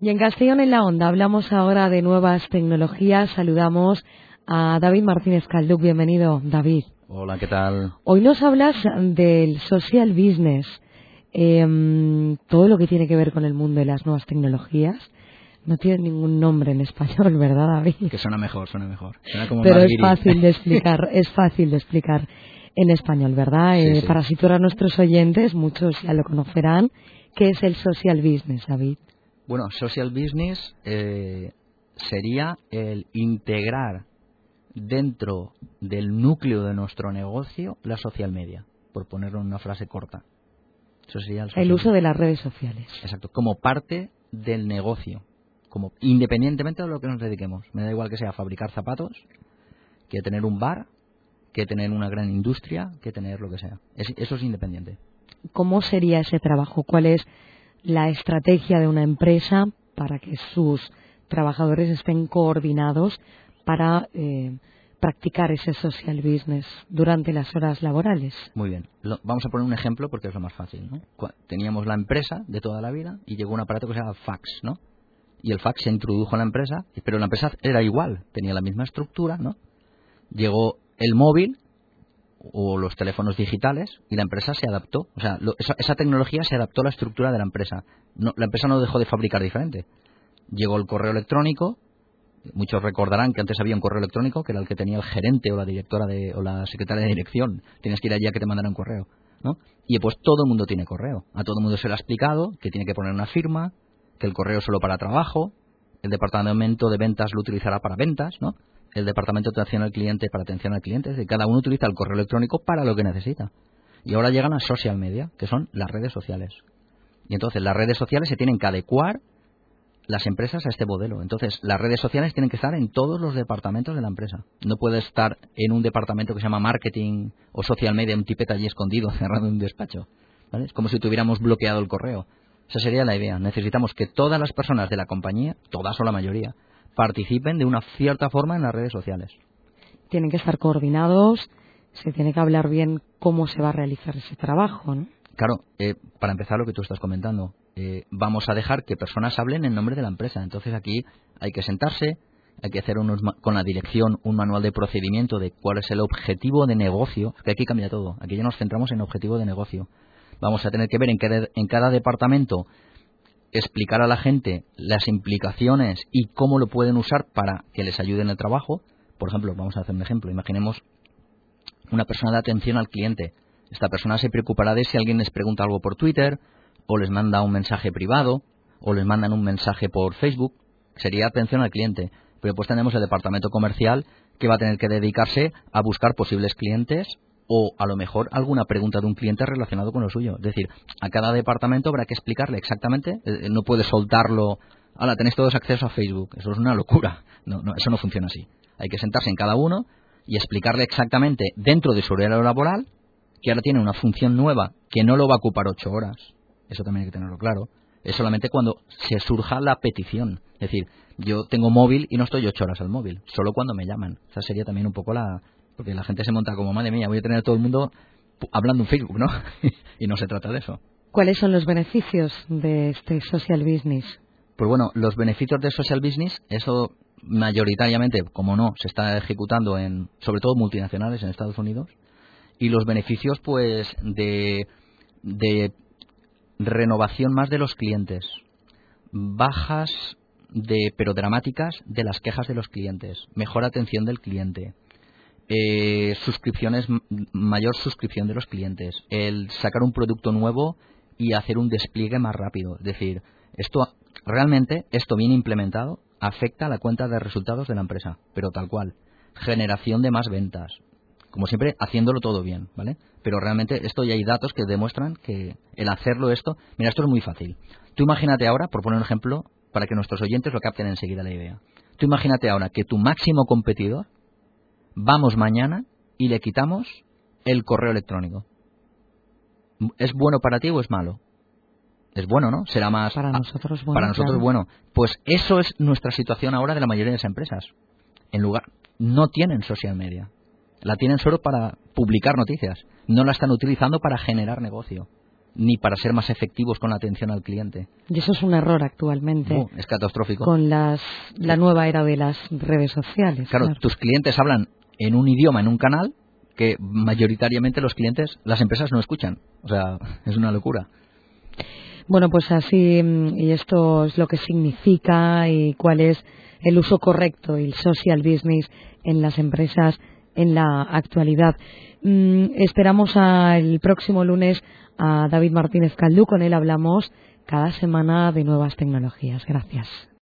Y en Castellón en la Onda hablamos ahora de nuevas tecnologías. Saludamos a David Martínez Calduc. Bienvenido, David. Hola, ¿qué tal? Hoy nos hablas del social business, em, todo lo que tiene que ver con el mundo de las nuevas tecnologías. No tiene ningún nombre en español, ¿verdad, David? Que suena mejor, suena mejor. Suena como Pero es fácil de explicar, es fácil de explicar en español, ¿verdad? Sí, Eh, sí. Para situar a nuestros oyentes, muchos ya lo conocerán, ¿qué es el social business, David? Bueno, social business eh, sería el integrar dentro del núcleo de nuestro negocio la social media, por ponerlo en una frase corta. Eso sería el, social El uso de las redes sociales. Exacto, como parte del negocio, como independientemente de lo que nos dediquemos. Me da igual que sea fabricar zapatos, que tener un bar, que tener una gran industria, que tener lo que sea. Es- eso es independiente. ¿Cómo sería ese trabajo? ¿Cuál es la estrategia de una empresa para que sus trabajadores estén coordinados para eh, practicar ese social business durante las horas laborales? Muy bien. Lo- vamos a poner un ejemplo porque es lo más fácil. ¿no? Teníamos la empresa de toda la vida y llegó un aparato que se llama fax, ¿no? Y el fax se introdujo en la empresa, pero la empresa era igual, tenía la misma estructura, ¿no? Llegó el móvil o los teléfonos digitales y la empresa se adaptó. O sea, lo- esa, esa tecnología se adaptó a la estructura de la empresa. No, la empresa no dejó de fabricar diferente. Llegó el correo electrónico. Muchos recordarán que antes había un correo electrónico que era el que tenía el gerente o la directora de, o la secretaria de dirección. Tienes que ir allí a que te mandaran un correo. ¿no? Y pues todo el mundo tiene correo. A todo el mundo se le ha explicado que tiene que poner una firma, que el correo es solo para trabajo, el departamento de ventas lo utilizará para ventas, ¿no? El departamento de atención al cliente para atención al cliente, es cada uno utiliza el correo electrónico para lo que necesita. Y ahora llegan las social media, que son las redes sociales. Y entonces las redes sociales se tienen que adecuar las empresas a este modelo. Entonces, las redes sociales tienen que estar en todos los departamentos de la empresa. No puede estar en un departamento que se llama marketing o social media, un tipete allí escondido, cerrado en un despacho. ¿vale? Es como si tuviéramos bloqueado el correo. Esa sería la idea. Necesitamos que todas las personas de la compañía, todas o la mayoría, participen de una cierta forma en las redes sociales. Tienen que estar coordinados, se tiene que hablar bien cómo se va a realizar ese trabajo, ¿no? Claro, eh, para empezar lo que tú estás comentando, eh, vamos a dejar que personas hablen en nombre de la empresa. Entonces aquí hay que sentarse, hay que hacer unos con la dirección un manual de procedimiento de cuál es el objetivo de negocio, que aquí cambia todo. Aquí ya nos centramos en objetivo de negocio. Vamos a tener que ver en cada, en cada departamento explicar a la gente las implicaciones y cómo lo pueden usar para que les ayude en el trabajo. Por ejemplo, vamos a hacer un ejemplo. Imaginemos una persona de atención al cliente. Esta persona se preocupará de si alguien les pregunta algo por Twitter, o les manda un mensaje privado, o les mandan un mensaje por Facebook. Sería atención al cliente. Pero pues tenemos el departamento comercial que va a tener que dedicarse a buscar posibles clientes o a lo mejor alguna pregunta de un cliente relacionado con lo suyo. Es decir, a cada departamento habrá que explicarle exactamente, eh, no puede soltarlo, ahora tenéis todos acceso a Facebook, eso es una locura, no, no, eso no funciona así. Hay que sentarse en cada uno y explicarle exactamente dentro de su horario laboral que ahora tiene una función nueva que no lo va a ocupar ocho horas, eso también hay que tenerlo claro, es solamente cuando se surja la petición. Es decir, yo tengo móvil y no estoy ocho horas al móvil, solo cuando me llaman. Esa sería también un poco la... Porque la gente se monta como, madre mía, voy a tener a todo el mundo hablando en Facebook, ¿no? y no se trata de eso. ¿Cuáles son los beneficios de este social business? Pues bueno, los beneficios de social business, eso mayoritariamente, como no, se está ejecutando en, sobre todo multinacionales en Estados Unidos, y los beneficios, pues, de, de renovación más de los clientes, bajas de, pero dramáticas, de las quejas de los clientes, mejor atención del cliente, eh, suscripciones, mayor suscripción de los clientes, el sacar un producto nuevo y hacer un despliegue más rápido. Es decir, esto realmente, esto bien implementado, afecta a la cuenta de resultados de la empresa, pero tal cual. Generación de más ventas. Como siempre, haciéndolo todo bien, ¿vale? Pero realmente esto ya hay datos que demuestran que el hacerlo esto, mira, esto es muy fácil. Tú imagínate ahora, por poner un ejemplo, para que nuestros oyentes lo capten enseguida la idea. Tú imagínate ahora que tu máximo competidor, vamos mañana y le quitamos el correo electrónico. ¿Es bueno para ti o es malo? Es bueno, ¿no? Será más... Para nosotros, bueno, para nosotros claro. bueno. Pues eso es nuestra situación ahora de la mayoría de las empresas. En lugar, no tienen social media. La tienen solo para publicar noticias. No la están utilizando para generar negocio. ni para ser más efectivos con la atención al cliente. Y eso es un error actualmente. Uh, es catastrófico. Con las, la nueva era de las redes sociales. Claro, claro, tus clientes hablan en un idioma, en un canal, que mayoritariamente los clientes, las empresas no escuchan. O sea, es una locura. Bueno, pues así, y esto es lo que significa y cuál es el uso correcto y el social business en las empresas en la actualidad. Mm, esperamos el próximo lunes a David Martínez Caldú. Con él hablamos cada semana de nuevas tecnologías. Gracias.